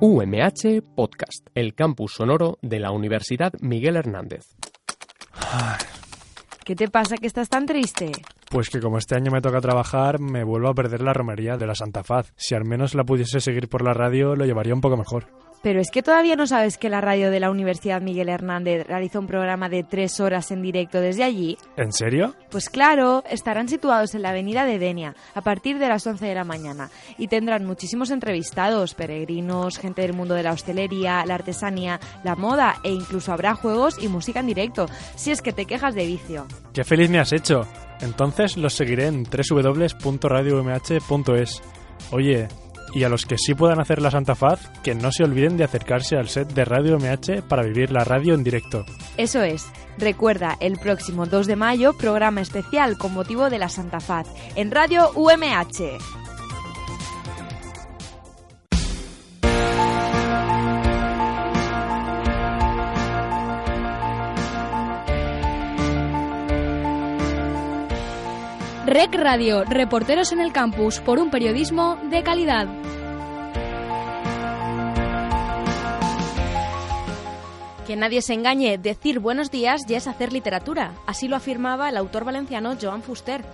UMH Podcast, el campus sonoro de la Universidad Miguel Hernández. ¿Qué te pasa que estás tan triste? Pues que como este año me toca trabajar, me vuelvo a perder la romería de la Santa Faz. Si al menos la pudiese seguir por la radio, lo llevaría un poco mejor. Pero es que todavía no sabes que la radio de la Universidad Miguel Hernández realiza un programa de tres horas en directo desde allí. ¿En serio? Pues claro, estarán situados en la avenida de Denia a partir de las 11 de la mañana y tendrán muchísimos entrevistados, peregrinos, gente del mundo de la hostelería, la artesanía, la moda e incluso habrá juegos y música en directo, si es que te quejas de vicio. ¡Qué feliz me has hecho! Entonces los seguiré en www.radiomh.es. Oye, y a los que sí puedan hacer la Santa Faz, que no se olviden de acercarse al set de Radio MH para vivir la radio en directo. Eso es. Recuerda, el próximo 2 de mayo, programa especial con motivo de la Santa Faz en Radio UMH. Rec Radio, reporteros en el campus por un periodismo de calidad. Que nadie se engañe, decir buenos días ya es hacer literatura. Así lo afirmaba el autor valenciano Joan Fuster.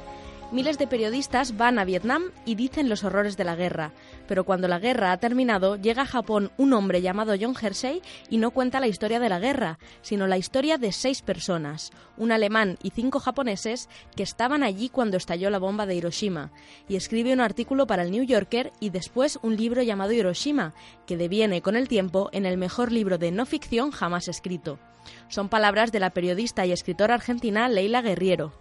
Miles de periodistas van a Vietnam y dicen los horrores de la guerra, pero cuando la guerra ha terminado, llega a Japón un hombre llamado John Hersey y no cuenta la historia de la guerra, sino la historia de seis personas, un alemán y cinco japoneses que estaban allí cuando estalló la bomba de Hiroshima, y escribe un artículo para el New Yorker y después un libro llamado Hiroshima, que deviene con el tiempo en el mejor libro de no ficción jamás escrito. Son palabras de la periodista y escritora argentina Leila Guerriero.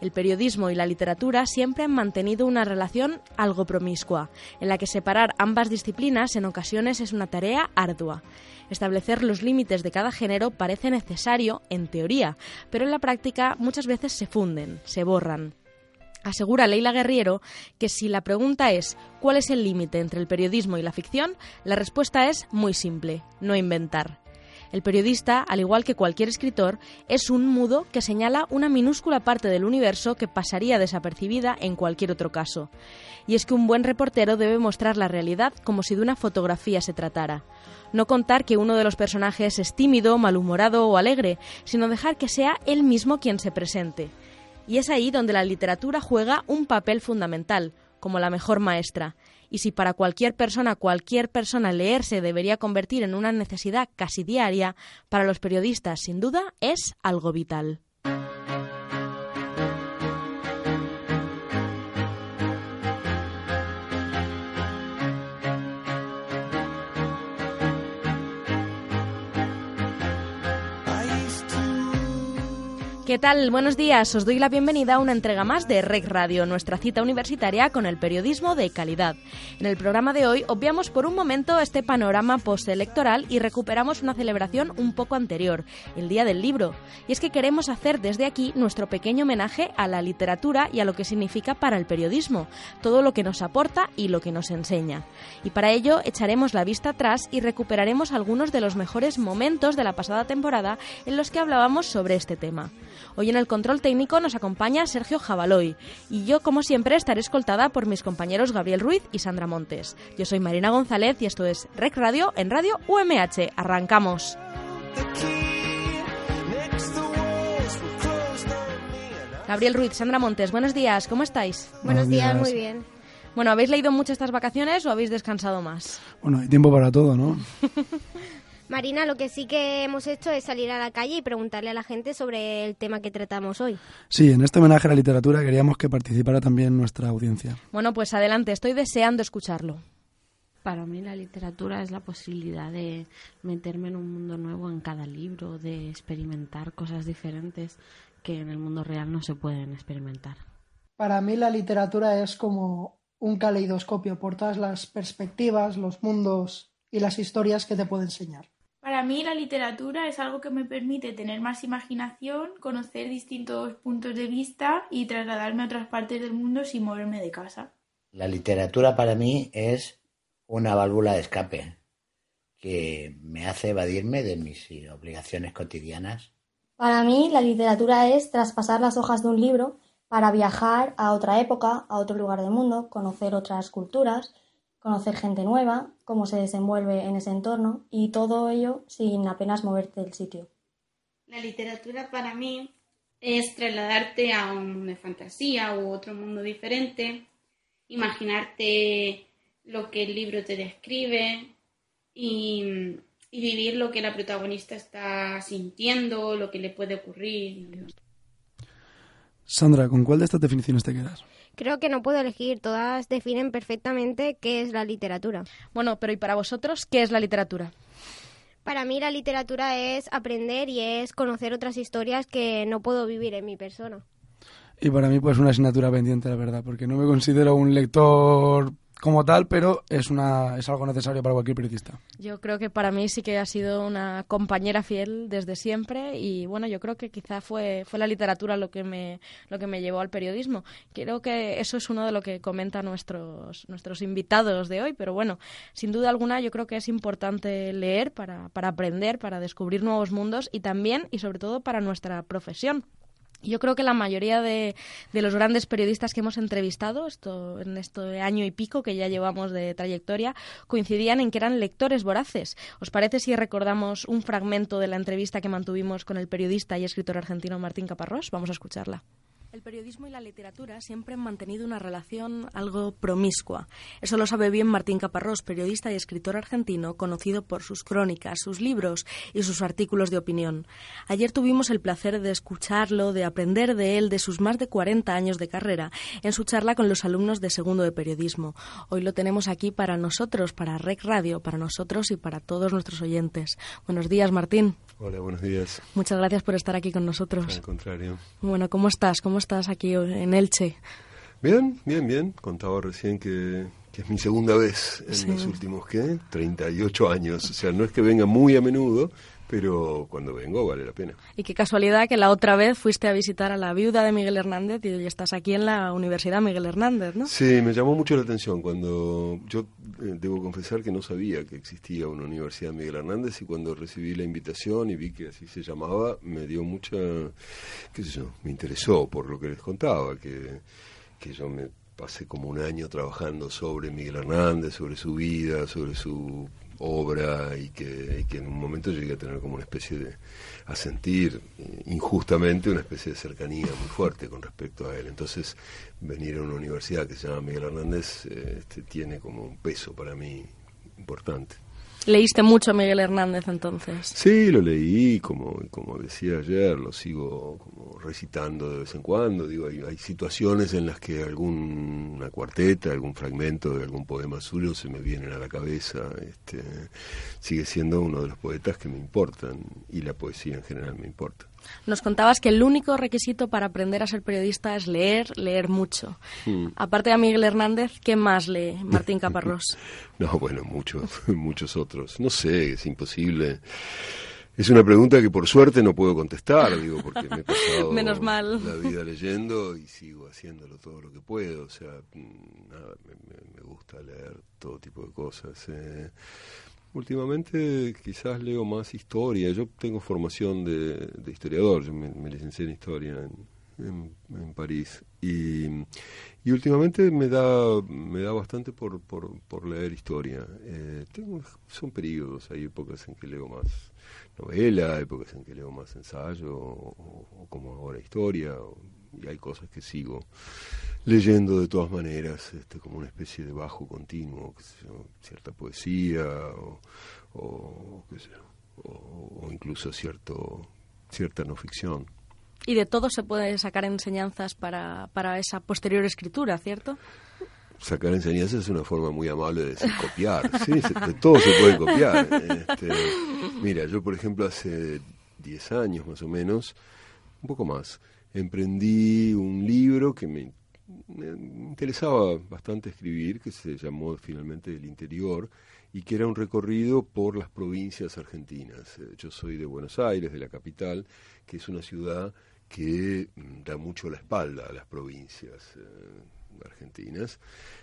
El periodismo y la literatura siempre han mantenido una relación algo promiscua, en la que separar ambas disciplinas en ocasiones es una tarea ardua. Establecer los límites de cada género parece necesario, en teoría, pero en la práctica muchas veces se funden, se borran. Asegura Leila Guerriero que si la pregunta es ¿cuál es el límite entre el periodismo y la ficción? La respuesta es muy simple, no inventar. El periodista, al igual que cualquier escritor, es un mudo que señala una minúscula parte del universo que pasaría desapercibida en cualquier otro caso. Y es que un buen reportero debe mostrar la realidad como si de una fotografía se tratara. No contar que uno de los personajes es tímido, malhumorado o alegre, sino dejar que sea él mismo quien se presente. Y es ahí donde la literatura juega un papel fundamental, como la mejor maestra, y si para cualquier persona, cualquier persona leer se debería convertir en una necesidad casi diaria, para los periodistas sin duda es algo vital. ¿Qué tal? Buenos días. Os doy la bienvenida a una entrega más de Rec Radio, nuestra cita universitaria con el periodismo de calidad. En el programa de hoy obviamos por un momento este panorama postelectoral y recuperamos una celebración un poco anterior, el Día del Libro. Y es que queremos hacer desde aquí nuestro pequeño homenaje a la literatura y a lo que significa para el periodismo, todo lo que nos aporta y lo que nos enseña. Y para ello echaremos la vista atrás y recuperaremos algunos de los mejores momentos de la pasada temporada en los que hablábamos sobre este tema. Hoy en el control técnico nos acompaña Sergio Jabaloy y yo, como siempre, estaré escoltada por mis compañeros Gabriel Ruiz y Sandra Montes. Yo soy Marina González y esto es Rec Radio en Radio UMH. Arrancamos. Gabriel Ruiz, Sandra Montes, buenos días, ¿cómo estáis? Buenos días, muy bien. Bueno, ¿habéis leído mucho estas vacaciones o habéis descansado más? Bueno, hay tiempo para todo, ¿no? Marina, lo que sí que hemos hecho es salir a la calle y preguntarle a la gente sobre el tema que tratamos hoy. Sí, en este homenaje a la literatura queríamos que participara también nuestra audiencia. Bueno, pues adelante, estoy deseando escucharlo. Para mí la literatura es la posibilidad de meterme en un mundo nuevo en cada libro, de experimentar cosas diferentes que en el mundo real no se pueden experimentar. Para mí la literatura es como un caleidoscopio por todas las perspectivas, los mundos y las historias que te puede enseñar. Para mí la literatura es algo que me permite tener más imaginación, conocer distintos puntos de vista y trasladarme a otras partes del mundo sin moverme de casa. La literatura para mí es una válvula de escape que me hace evadirme de mis obligaciones cotidianas. Para mí la literatura es traspasar las hojas de un libro para viajar a otra época, a otro lugar del mundo, conocer otras culturas conocer gente nueva, cómo se desenvuelve en ese entorno y todo ello sin apenas moverte del sitio. La literatura para mí es trasladarte a un mundo de fantasía u otro mundo diferente, imaginarte lo que el libro te describe y, vivir lo que la protagonista está sintiendo, lo que le puede ocurrir. Sandra, ¿con cuál de estas definiciones te quedas? Creo que no puedo elegir, todas definen perfectamente qué es la literatura. Bueno, pero ¿y para vosotros qué es la literatura? Para mí la literatura es aprender y es conocer otras historias que no puedo vivir en mi persona. Y para mí pues una asignatura pendiente, la verdad, porque no me considero un lector como tal, pero es una es algo necesario para cualquier periodista. Yo creo que para mí sí que ha sido una compañera fiel desde siempre y bueno, yo creo que quizá fue fue la literatura lo que me lo que me llevó al periodismo. Creo que eso es uno de lo que comentan nuestros nuestros invitados de hoy, pero bueno, sin duda alguna yo creo que es importante leer para para aprender, para descubrir nuevos mundos y también y sobre todo para nuestra profesión. Yo creo que la mayoría de, los grandes periodistas que hemos entrevistado esto, en este año y pico que ya llevamos de trayectoria coincidían en que eran lectores voraces. ¿Os parece si recordamos un fragmento de la entrevista que mantuvimos con el periodista y escritor argentino Martín Caparrós? Vamos a escucharla. El periodismo y la literatura siempre han mantenido una relación algo promiscua. Eso lo sabe bien Martín Caparrós, periodista y escritor argentino, conocido por sus crónicas, sus libros y sus artículos de opinión. Ayer tuvimos el placer de escucharlo, de aprender de él, de sus más de 40 años de carrera, en su charla con los alumnos de segundo de periodismo. Hoy lo tenemos aquí para nosotros, para Rec Radio, para nosotros y para todos nuestros oyentes. Buenos días, Martín. Hola, buenos días. Muchas gracias por estar aquí con nosotros. Al contrario. Bueno, ¿cómo estás? ¿Cómo estás aquí en Elche? Bien, bien, bien. Contaba recién que, es mi segunda vez en los últimos, ¿qué? 38 años. O sea, no es que venga muy a menudo, pero cuando vengo vale la pena. Y qué casualidad que la otra vez fuiste a visitar a la viuda de Miguel Hernández y estás aquí en la Universidad Miguel Hernández, ¿no? Sí, me llamó mucho la atención cuando yo debo confesar que no sabía que existía una Universidad Miguel Hernández y cuando recibí la invitación y vi que así se llamaba, me dio mucha, qué sé yo, me interesó por lo que les contaba, que, que yo me pasé como un año trabajando sobre Miguel Hernández, sobre su vida, sobre su obra y que, en un momento llegué a tener como una especie de, a sentir injustamente una especie de cercanía muy fuerte con respecto a él. Entonces, venir a una universidad que se llama Miguel Hernández eh, este, tiene como un peso para mí importante. ¿Leíste mucho a Miguel Hernández entonces? Sí, lo leí, como, como decía ayer, lo sigo como recitando de vez en cuando. Digo, hay, hay situaciones en las que alguna cuarteta, algún fragmento de algún poema suyo se me vienen a la cabeza. Este, sigue siendo uno de los poetas que me importan y la poesía en general me importa. Nos contabas que el único requisito para aprender a ser periodista es leer, leer mucho. Hmm. Aparte de Miguel Hernández, ¿qué más lee Martín Caparrós? no, bueno, muchos, muchos otros. No sé, es imposible. Es una pregunta que por suerte no puedo contestar, digo, porque me he pasado Menos mal. la vida leyendo y sigo haciéndolo todo lo que puedo. O sea, nada, me, gusta leer todo tipo de cosas. Eh. Últimamente quizás leo más historia. Yo tengo formación de, historiador, yo me, licencié en historia en, París. Y, últimamente me da, me da bastante por, por, leer historia. Eh, tengo, son periodos, hay épocas en que leo más novela, épocas en que leo más ensayo, o, como ahora historia, y hay cosas que sigo leyendo de todas maneras, este, como una especie de bajo continuo, cierta poesía o, o, o, incluso cierto, cierta no ficción. Y de todo se puede sacar enseñanzas para, para esa posterior escritura, ¿cierto? Sacar enseñanzas es una forma muy amable de decir copiar. sí, de todo se puede copiar. Este, mira, yo por ejemplo hace 10 años más o menos, un poco más, emprendí un libro que me interesaba bastante escribir, que se llamó finalmente El Interior, y que era un recorrido por las provincias argentinas. Eh, yo soy de Buenos Aires, de la capital, que es una ciudad que mm, da mucho la espalda a las provincias eh, argentinas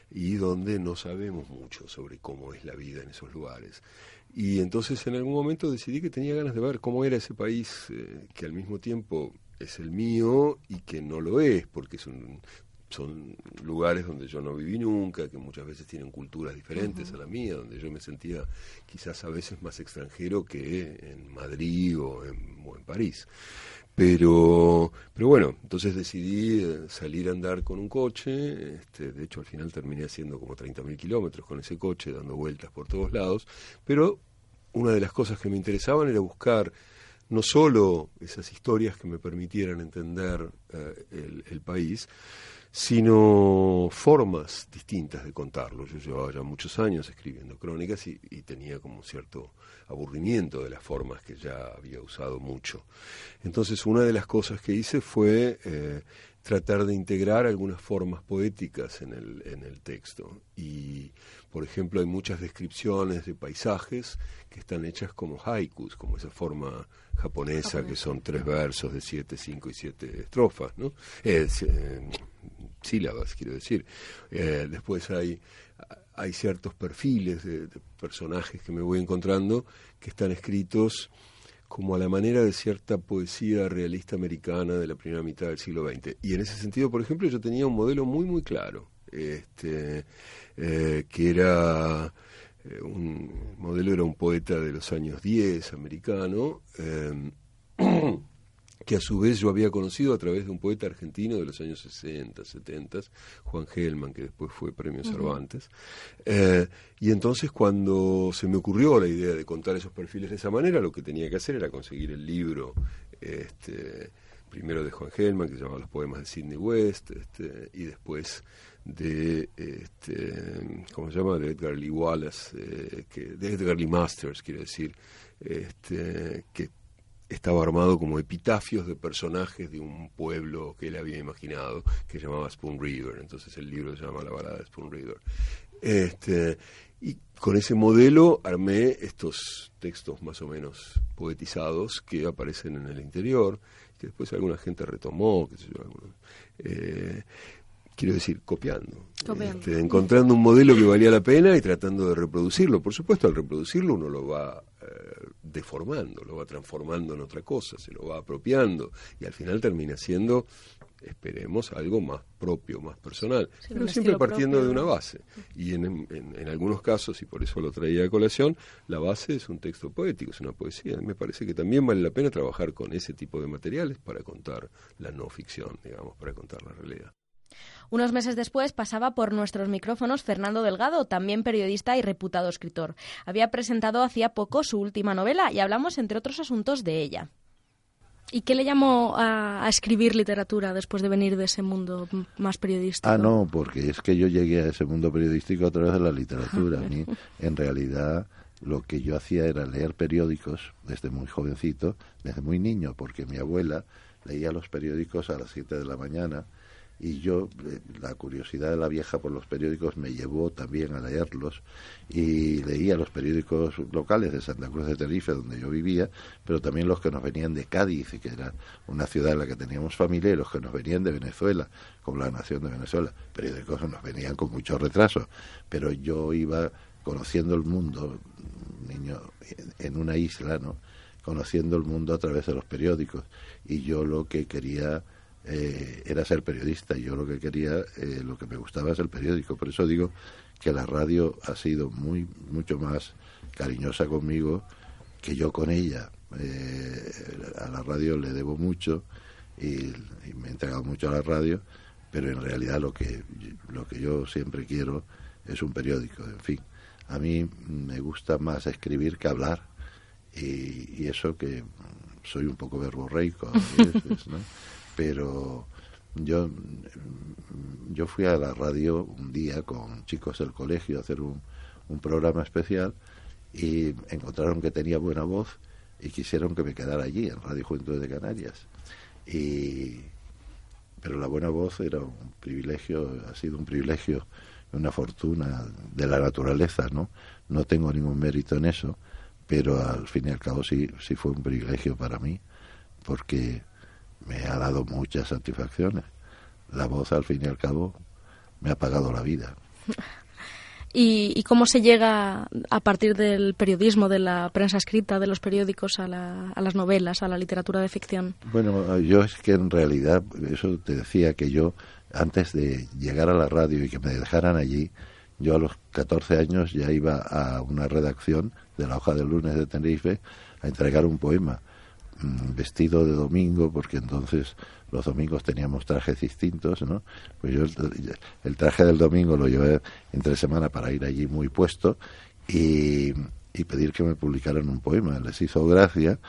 y donde no sabemos mucho sobre cómo es la vida en esos lugares. Y entonces en algún momento decidí que tenía ganas de ver cómo era ese país eh, que al mismo tiempo es el mío y que no lo es, porque es un, son lugares donde yo no viví nunca, que muchas veces tienen culturas diferentes a la mía, donde yo me sentía quizás a veces más extranjero que en Madrid o en, o en París. Pero, pero bueno, entonces decidí eh, salir a andar con un coche, este, de hecho al final terminé haciendo como 30.000 kilómetros con ese coche, dando vueltas por todos lados, pero una de las cosas que me interesaban era buscar no solo esas historias que me permitieran entender eh, el, país, sino formas distintas de contarlo. Yo llevaba ya muchos años escribiendo crónicas y, tenía como cierto aburrimiento de las formas que ya había usado mucho. Entonces una de las cosas que hice fue eh, tratar de integrar algunas formas poéticas en el, en el texto. Y, por ejemplo, hay muchas descripciones de paisajes que están hechas como haikus, como esa forma japonesa que son tres versos de siete, cinco y siete estrofas, ¿no? Eh, eh, sílabas, quiero decir. Eh, después hay, hay ciertos perfiles de, de, personajes que me voy encontrando que están escritos como a la manera de cierta poesía realista americana de la primera mitad del siglo XX. Y en ese sentido, por ejemplo, yo tenía un modelo muy, muy claro, este, eh, que era eh, un modelo era un poeta de los años 10 americano eh, que a su vez yo había conocido a través de un poeta argentino de los años 60, 70, Juan Gelman, que después fue premio Cervantes. Uh -huh. eh, y entonces cuando se me ocurrió la idea de contar esos perfiles de esa manera, lo que tenía que hacer era conseguir el libro, este, primero de Juan Gelman, que se llamaba Los Poemas de Sidney West, este, y después de, este, ¿cómo se llama?, de Edgar Lee Wallace, eh, que, de Edgar Lee Masters, quiero decir, este, que estaba armado como epitafios de personajes de un pueblo que él había imaginado, que llamaba Spoon River. Entonces el libro se llama La balada de Spoon River. Este, y con ese modelo armé estos textos más o menos poetizados que aparecen en el interior, que después alguna gente retomó, qué sé yo, algunos, eh, quiero decir, copiando, copiando. Este, encontrando un modelo que valía la pena y tratando de reproducirlo. Por supuesto, al reproducirlo uno lo va eh, deformando, lo va transformando en otra cosa, se lo va apropiando y al final termina siendo, esperemos, algo más propio, más personal, sí, pero siempre partiendo propio. de una base. Y en, en, en, algunos casos, y por eso lo traía a colación, la base es un texto poético, es una poesía. Me parece que también vale la pena trabajar con ese tipo de materiales para contar la no ficción, digamos, para contar la realidad. Unos meses después pasaba por nuestros micrófonos Fernando Delgado, también periodista y reputado escritor. Había presentado hacía poco su última novela y hablamos, entre otros asuntos, de ella. ¿Y qué le llamó a, a, escribir literatura después de venir de ese mundo más periodístico? Ah, no, porque es que yo llegué a ese mundo periodístico a través de la literatura. A mí, en realidad, lo que yo hacía era leer periódicos desde muy jovencito, desde muy niño, porque mi abuela leía los periódicos a las 7 de la mañana y yo eh, la curiosidad de la vieja por los periódicos me llevó también a leerlos. Y leía los periódicos locales de Santa Cruz de Tenerife donde yo vivía pero también los que nos venían de Cádiz que era una ciudad en la que teníamos familia y los que nos venían de Venezuela como la Nación de Venezuela. Periódicos que nos venían con mucho retraso pero yo iba conociendo el mundo niño en una isla no conociendo el mundo a través de los periódicos. Y yo lo que quería eh, era ser periodista. Yo lo que quería, eh, lo que me gustaba es el periódico. Por eso digo que la radio ha sido muy, mucho más cariñosa conmigo que yo con ella. Eh, a la radio le debo mucho y, me he entregado mucho a la radio, pero en realidad lo que, lo que yo siempre quiero es un periódico. En fin, a mí me gusta más escribir que hablar y, y eso que soy un poco verborreico a veces, ¿no? pero yo yo fui a la radio un día con chicos del colegio a hacer un, programa especial y encontraron que tenía buena voz y quisieron que me quedara allí en Radio Juventud de Canarias. Y pero la buena voz era un privilegio ha sido un privilegio una fortuna de la naturaleza no no tengo ningún mérito en eso pero al fin y al cabo sí sí fue un privilegio para mí porque me ha dado muchas satisfacciones. La voz, al fin y al cabo, me ha pagado la vida. ¿Y, ¿Y, cómo se llega a partir del periodismo, de la prensa escrita, de los periódicos, a, la, a las novelas, a la literatura de ficción? Bueno, yo es que en realidad, eso te decía, que yo antes de llegar a la radio y que me dejaran allí, yo a los 14 años ya iba a una redacción de la hoja del lunes de Tenerife a entregar un poema vestido de domingo, porque entonces los domingos teníamos trajes distintos, ¿no? Pues yo el, traje del domingo lo llevé entre semana para ir allí muy puesto y, y pedir que me publicaran un poema. Les hizo gracia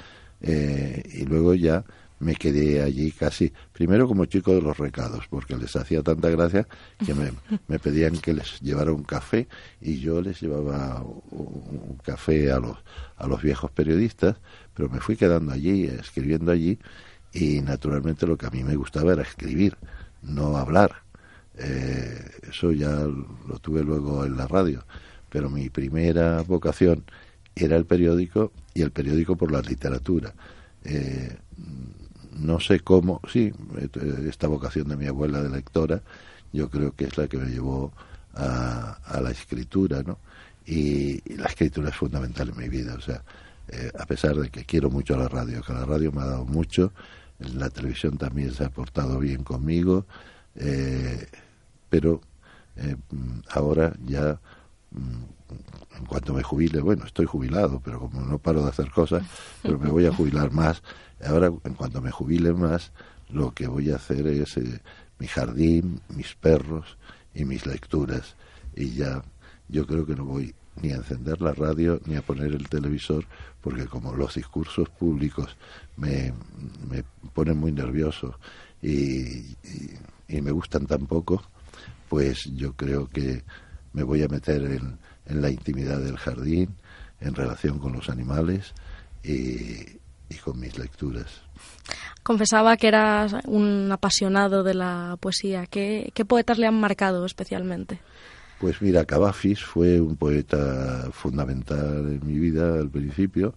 eh, y luego ya me quedé allí casi, primero como chico de los recados, porque les hacía tanta gracia que me, me pedían que les llevara un café y yo les llevaba un, café a los, a los viejos periodistas, pero me fui quedando allí, escribiendo allí, y naturalmente lo que a mí me gustaba era escribir, no hablar. Eh, eso ya lo tuve luego en la radio, pero mi primera vocación era el periódico y el periódico por la literatura. Eh, no sé cómo, sí, esta vocación de mi abuela de lectora, yo creo que es la que me llevó a, a la escritura, ¿no? Y, la escritura es fundamental en mi vida, o sea, eh, a pesar de que quiero mucho la radio, que la radio me ha dado mucho, la televisión también se ha portado bien conmigo, eh, pero eh, ahora ya en cuanto me jubile, bueno, estoy jubilado, pero como no paro de hacer cosas, pero me voy a jubilar más Ahora, en cuanto me jubile más, lo que voy a hacer es eh, mi jardín, mis perros y mis lecturas. Y ya yo creo que no voy ni a encender la radio ni a poner el televisor, porque como los discursos públicos me, me ponen muy nervioso y, y, me gustan tan poco, pues yo creo que me voy a meter en, en la intimidad del jardín, en relación con los animales y, y con mis lecturas. Confesaba que eras un apasionado de la poesía. ¿Qué, poetas le han marcado especialmente? Pues mira, Cavafis fue un poeta fundamental en mi vida al principio.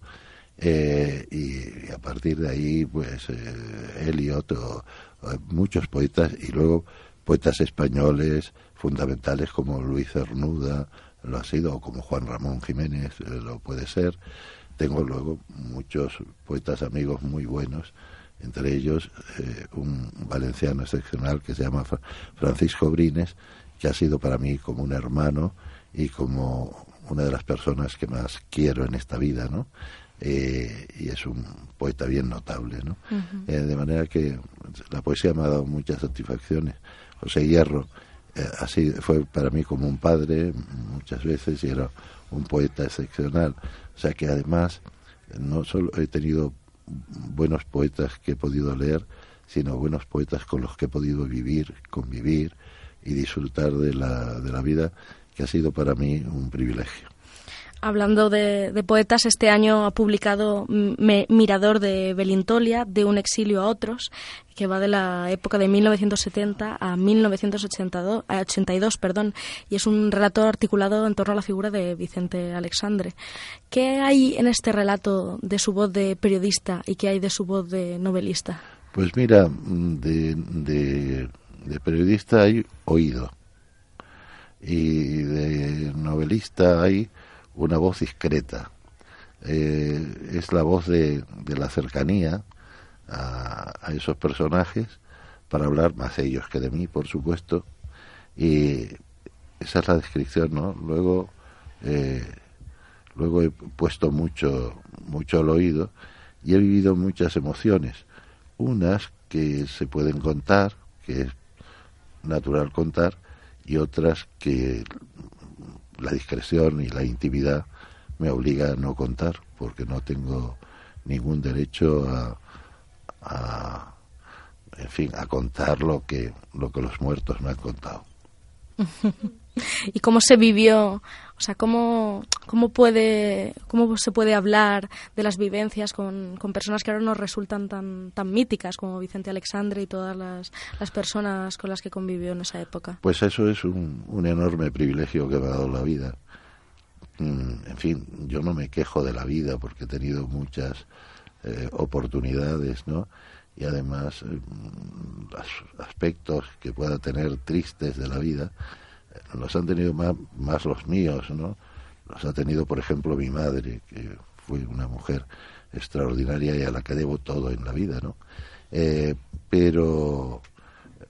Eh, y, a partir de ahí, pues eh, él y otros, eh, muchos poetas, y luego poetas españoles fundamentales como Luis Cernuda, lo ha sido, o como Juan Ramón Jiménez, lo puede ser. Tengo luego muchos poetas amigos muy buenos, entre ellos eh, un valenciano excepcional que se llama Francisco Brines, que ha sido para mí como un hermano y como una de las personas que más quiero en esta vida, ¿no? Eh, y es un poeta bien notable, ¿no? Eh, de manera que la poesía me ha dado muchas satisfacciones. José Hierro así fue para mí como un padre muchas veces y era un poeta excepcional. O sea que además no solo he tenido buenos poetas que he podido leer, sino buenos poetas con los que he podido vivir, convivir y disfrutar de la, de la vida, que ha sido para mí un privilegio hablando de, poetas, este año ha publicado Mirador de Belintolia, de un exilio a otros, que va de la época de 1970 a 1982, perdón, y es un relato articulado en torno a la figura de Vicente Alexandre. ¿Qué hay en este relato de su voz de periodista y qué hay de su voz de novelista? Pues mira, de, de periodista hay oído y de novelista hay una voz discreta. Eh, es la voz de, de la cercanía a, esos personajes para hablar más de ellos que de mí, por supuesto. Y esa es la descripción, ¿no? Luego, eh, luego he puesto mucho, mucho al oído y he vivido muchas emociones. Unas que se pueden contar, que es natural contar, y otras que la discreción y la intimidad me obliga a no contar porque no tengo ningún derecho a, en fin a contar lo que lo que los muertos me han contado y cómo se vivió, o sea, cómo, cómo, puede, cómo se puede hablar de las vivencias con, con, personas que ahora nos resultan tan, tan míticas como Vicente Alexandre y todas las, las personas con las que convivió en esa época. Pues eso es un, un enorme privilegio que me ha dado la vida. Mm, en fin, yo no me quejo de la vida porque he tenido muchas eh, oportunidades, ¿no? Y además, los aspectos que pueda tener tristes de la vida, los han tenido más, más los míos, ¿no? Los ha tenido, por ejemplo, mi madre, que fue una mujer extraordinaria y a la que debo todo en la vida, ¿no? Eh, pero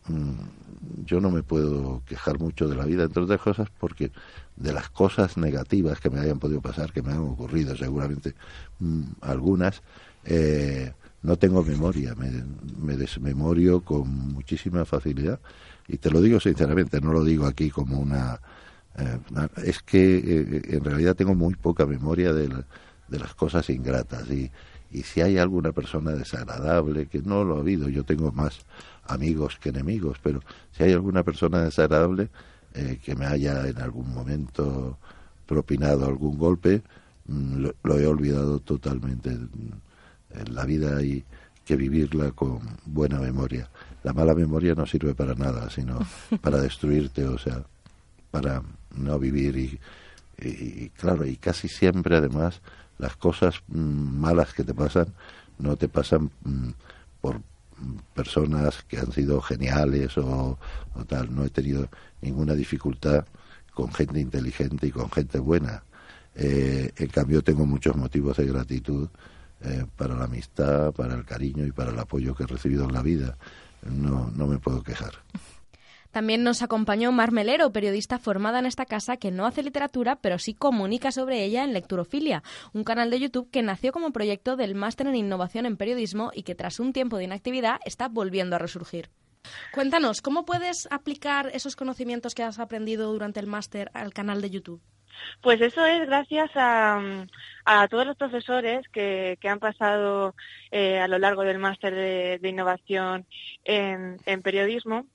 mm, yo no me puedo quejar mucho de la vida, entre otras cosas, porque de las cosas negativas que me hayan podido pasar, que me han ocurrido seguramente mm, algunas, eh, no tengo memoria, me, desmemorio con muchísima facilidad. Y te lo digo sinceramente, no lo digo aquí como una... Eh, es que eh, en realidad tengo muy poca memoria de, de las cosas ingratas. Y, y si hay alguna persona desagradable, que no lo ha habido, yo tengo más amigos que enemigos, pero si hay alguna persona desagradable eh, que me haya en algún momento propinado algún golpe, mm, lo, he olvidado totalmente. En la vida hay que vivirla con buena memoria. La mala memoria no sirve para nada, sino para destruirte, o sea, para no vivir y, y claro, y casi siempre además las cosas mm, malas que te pasan no te pasan mm, por personas que han sido geniales o, tal. No he tenido ninguna dificultad con gente inteligente y con gente buena. Eh, en cambio, tengo muchos motivos de gratitud eh, para la amistad, para el cariño y para el apoyo que he recibido en la vida. No, no me puedo quejar. También nos acompañó Mar Melero, periodista formada en esta casa que no hace literatura, pero sí comunica sobre ella en Lecturofilia, un canal de YouTube que nació como proyecto del Máster en Innovación en Periodismo y que tras un tiempo de inactividad está volviendo a resurgir. Cuéntanos, ¿cómo puedes aplicar esos conocimientos que has aprendido durante el máster al canal de YouTube? Pues eso es gracias a, todos los profesores que, han pasado eh, a lo largo del máster de, innovación en periodismo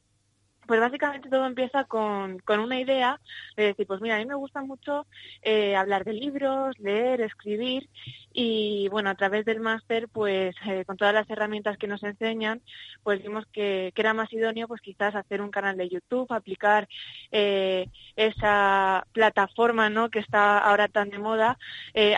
pues básicamente todo empieza con, con, una idea de decir, pues mira, a mí me gusta mucho eh, hablar de libros, leer, escribir y bueno, a través del máster, pues eh, con todas las herramientas que nos enseñan, pues vimos que, que, era más idóneo pues quizás hacer un canal de YouTube, aplicar eh, esa plataforma ¿no? que está ahora tan de moda,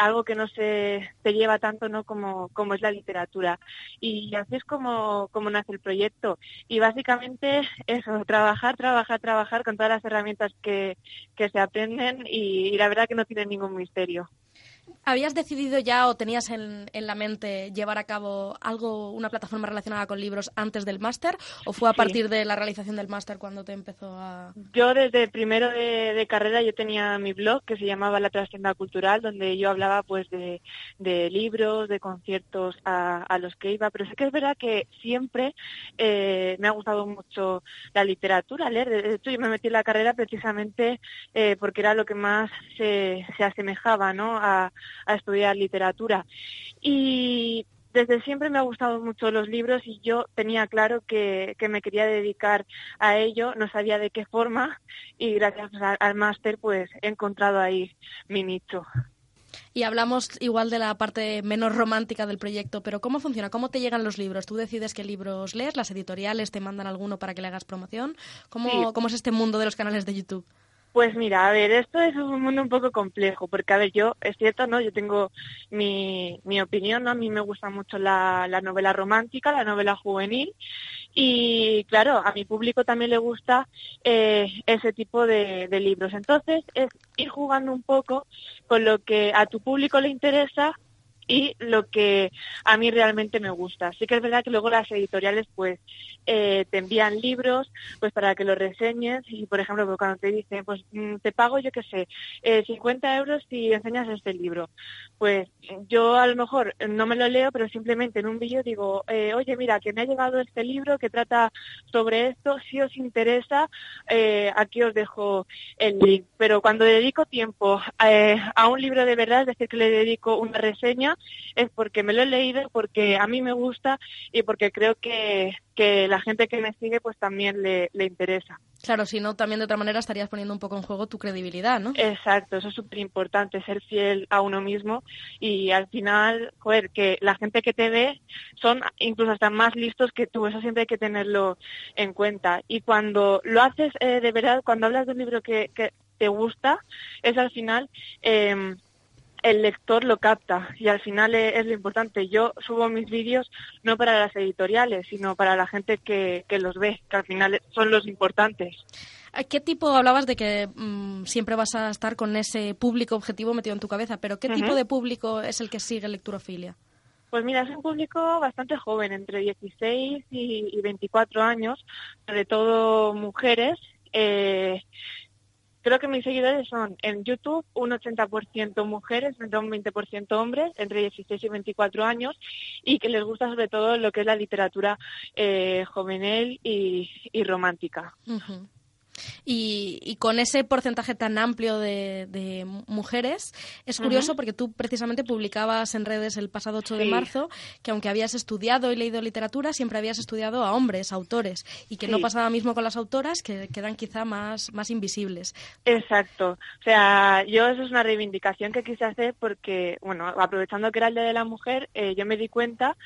algo que no se, se lleva tanto ¿no? como, como es la literatura. Y así es como, como nace el proyecto. Y básicamente eso, trabajar, trabajar, trabajar con todas las herramientas que, se aprenden y, y la verdad que no tiene ningún misterio. ¿Habías decidido ya o tenías en, en, la mente llevar a cabo algo, una plataforma relacionada con libros antes del máster o fue a partir de la realización del máster cuando te empezó a...? Yo desde primero de, carrera yo tenía mi blog que se llamaba La Trastienda Cultural donde yo hablaba pues de, de libros, de conciertos a, a, los que iba, pero sé que es verdad que siempre eh, me ha gustado mucho la literatura, leer. De hecho yo me metí en la carrera precisamente eh, porque era lo que más se, se asemejaba ¿no? a a estudiar literatura. Y desde siempre me ha gustado mucho los libros y yo tenía claro que, me quería dedicar a ello, no sabía de qué forma y gracias al máster pues he encontrado ahí mi nicho. Y hablamos igual de la parte menos romántica del proyecto, pero ¿cómo funciona? ¿Cómo te llegan los libros? ¿Tú decides qué libros lees? ¿Las editoriales te mandan alguno para que le hagas promoción? ¿Cómo, ¿cómo es este mundo de los canales de YouTube? Pues mira, a ver, esto es un mundo un poco complejo, porque a ver, yo, es cierto, ¿no? Yo tengo mi, mi opinión, ¿no? A mí me gusta mucho la, la novela romántica, la novela juvenil, y claro, a mi público también le gusta eh, ese tipo de, de libros. Entonces, es ir jugando un poco con lo que a tu público le interesa y lo que a mí realmente me gusta. Sí que es verdad que luego las editoriales pues eh, te envían libros pues para que los reseñes y por ejemplo pues, cuando te dicen pues mm, te pago yo qué sé eh, 50 euros si enseñas este libro pues yo a lo mejor no me lo leo pero simplemente en un vídeo digo eh, oye mira que me ha llegado este libro que trata sobre esto si os interesa eh, aquí os dejo el link pero cuando dedico tiempo a un libro de verdad es decir que le dedico una reseña es porque me lo he leído, porque a mí me gusta y porque creo que, que la gente que me sigue pues también le, le interesa. Claro, si no, también de otra manera estarías poniendo un poco en juego tu credibilidad, ¿no? Exacto, eso es súper importante, ser fiel a uno mismo y al final, joder, que la gente que te ve son incluso hasta más listos que tú, eso siempre hay que tenerlo en cuenta. Y cuando lo haces eh, de verdad, cuando hablas de un libro que, que te gusta, es al final... Eh, el lector lo capta y al final es, lo importante. Yo subo mis vídeos no para las editoriales, sino para la gente que, que los ve, que al final son los importantes. ¿Qué tipo, hablabas de que mm, siempre vas a estar con ese público objetivo metido en tu cabeza, pero qué tipo de público es el que sigue lecturofilia? Pues mira, es un público bastante joven, entre 16 y, y 24 años, sobre todo mujeres. Eh, creo que mis seguidores son en YouTube un 80% mujeres, un 20% hombres, entre 16 y 24 años, y que les gusta sobre todo lo que es la literatura eh, juvenil y, romántica. Y, y con ese porcentaje tan amplio de, de mujeres, es curioso porque tú precisamente publicabas en redes el pasado 8 de marzo que aunque habías estudiado y leído literatura, siempre habías estudiado a hombres, autores, y que no Sí. pasaba mismo con las autoras, que quedan quizá más, más invisibles. Exacto. O sea, yo eso es una reivindicación que quise hacer porque, bueno, aprovechando que era el Día de la Mujer, eh, yo me di cuenta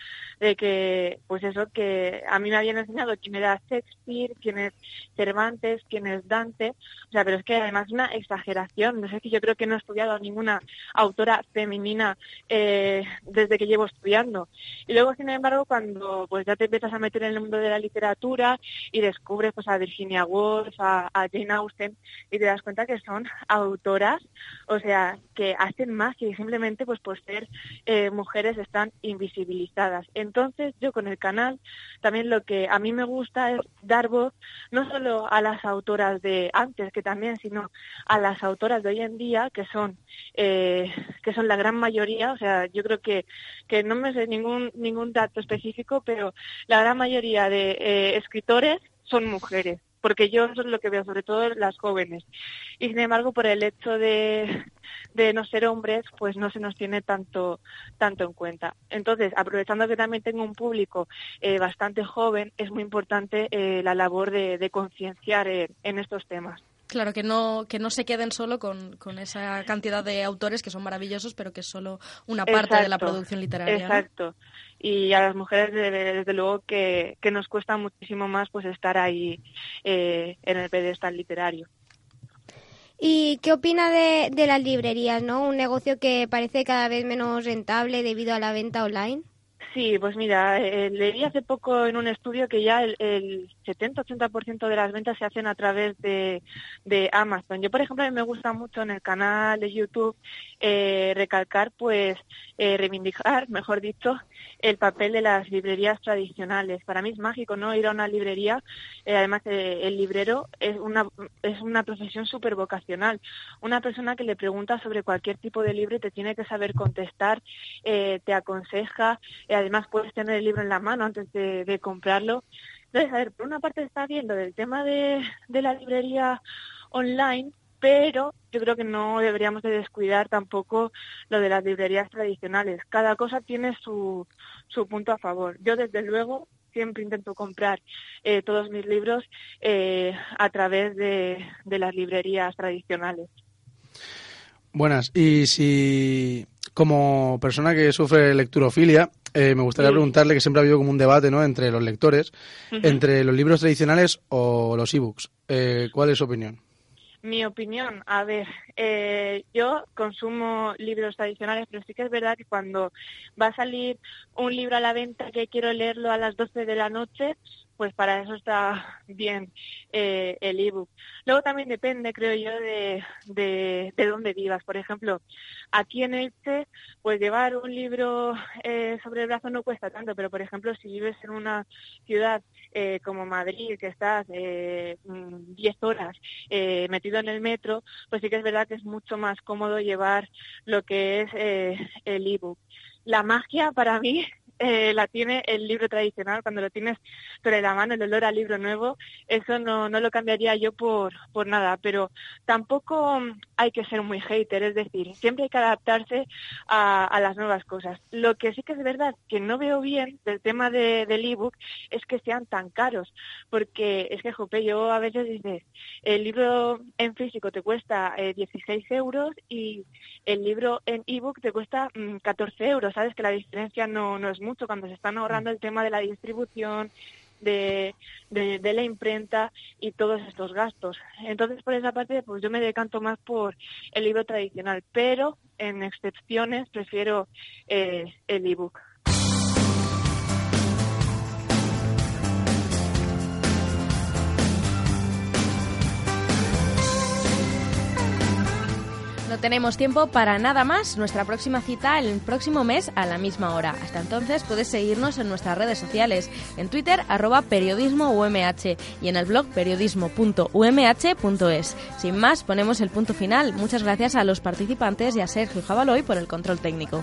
de que, pues eso, que a mí me habían enseñado quién era Shakespeare, quién es Cervantes, quién es Dante. O sea, pero es que además es una exageración. No sé, que yo creo que no he estudiado ninguna autora femenina eh, desde que llevo estudiando. Y luego, sin embargo, cuando pues ya te empiezas a meter en el mundo de la literatura y descubres pues a Virginia Woolf, a, a Jane Austen y te das cuenta que son autoras, o sea, que hacen más y simplemente pues por ser eh, mujeres están invisibilizadas. Entonces, yo con el canal también lo que a mí me gusta es dar voz no solo a las autoras de antes, que también, sino a las autoras de hoy en día, que son eh, que son la gran mayoría, o sea, yo creo que, que no me sé ningún ningún dato específico, pero la gran mayoría de eh, escritores son mujeres, porque yo lo que veo, sobre todo las jóvenes. Y sin embargo, por el hecho de, no ser hombres, pues no se nos tiene tanto, tanto en cuenta. Entonces, aprovechando que también tengo un público eh, bastante joven, es muy importante eh, la labor de, de concienciar eh, en estos temas. Claro, que no, que no se queden solo con, con esa cantidad de autores que son maravillosos, pero que es solo una parte de la producción literaria. ¿no? Exacto. Y a las mujeres, desde, desde luego, que, que nos cuesta muchísimo más pues estar ahí eh, en el pedestal literario. ¿Y qué opina de, de las librerías, no? Un negocio que parece cada vez menos rentable debido a la venta online. Sí, pues mira, eh, leí hace poco en un estudio que ya el, el 70-80% de las ventas se hacen a través de, de Amazon. Yo, por ejemplo, a mí me gusta mucho en el canal de YouTube eh, recalcar, pues, eh, reivindicar, mejor dicho, el papel de las librerías tradicionales. Para mí es mágico, ¿no? Ir a una librería, eh, además eh, el librero es una, es una profesión súper vocacional. Una persona que le pregunta sobre cualquier tipo de libro y te tiene que saber contestar, eh, te aconseja, además puedes tener el libro en la mano antes de, comprarlo. Entonces, a ver, por una parte está viendo del tema de, de la librería online, pero yo creo que no deberíamos de descuidar tampoco lo de las librerías tradicionales. Cada cosa tiene su, su punto a favor. Yo, desde luego, siempre intento comprar eh, todos mis libros eh, a través de, de las librerías tradicionales. Buenas. Y si, como persona que sufre lecturofilia, eh, me gustaría Sí. preguntarle que siempre ha habido como un debate ¿no? entre los lectores, entre los libros tradicionales o los ebooks. Eh, ¿Cuál es su opinión? Mi opinión, a ver, eh, yo consumo libros tradicionales, pero sí que es verdad que cuando va a salir un libro a la venta que quiero leerlo a las 12 de la noche, pues para eso está bien eh, el ebook. Luego también depende, creo yo, de, de, de dónde vivas. Por ejemplo, aquí en Elche, pues llevar un libro eh, sobre el brazo no cuesta tanto, pero por ejemplo, si vives en una ciudad eh, como Madrid, que estás eh, mm, 10 horas metido en el metro, pues sí que es verdad que es mucho más cómodo llevar lo que es el ebook. La magia para mí eh, la tiene el libro tradicional, cuando lo tienes sobre la mano, el olor al libro nuevo, eso no, no lo cambiaría yo por, por nada, pero tampoco hay que ser muy hater, es decir, siempre hay que adaptarse a, a las nuevas cosas. Lo que sí que es verdad que no veo bien del tema de, del ebook es que sean tan caros, porque es que, jope, yo a veces dices, el libro en físico te cuesta eh, 16 euros y el libro en ebook te cuesta mm, 14 euros, sabes que la diferencia no, no es mucho cuando se están ahorrando el tema de la distribución, de, de, de la imprenta y todos estos gastos. Entonces, por esa parte, pues yo me decanto más por el libro tradicional, pero en excepciones prefiero eh, el ebook. No tenemos tiempo para nada más. Nuestra próxima cita el próximo mes a la misma hora. Hasta entonces puedes seguirnos en nuestras redes sociales, en Twitter arroba y en el blog periodismo.umh.es. Sin más, ponemos el punto final. Muchas gracias a los participantes y a Sergio Jabaloy por el control técnico.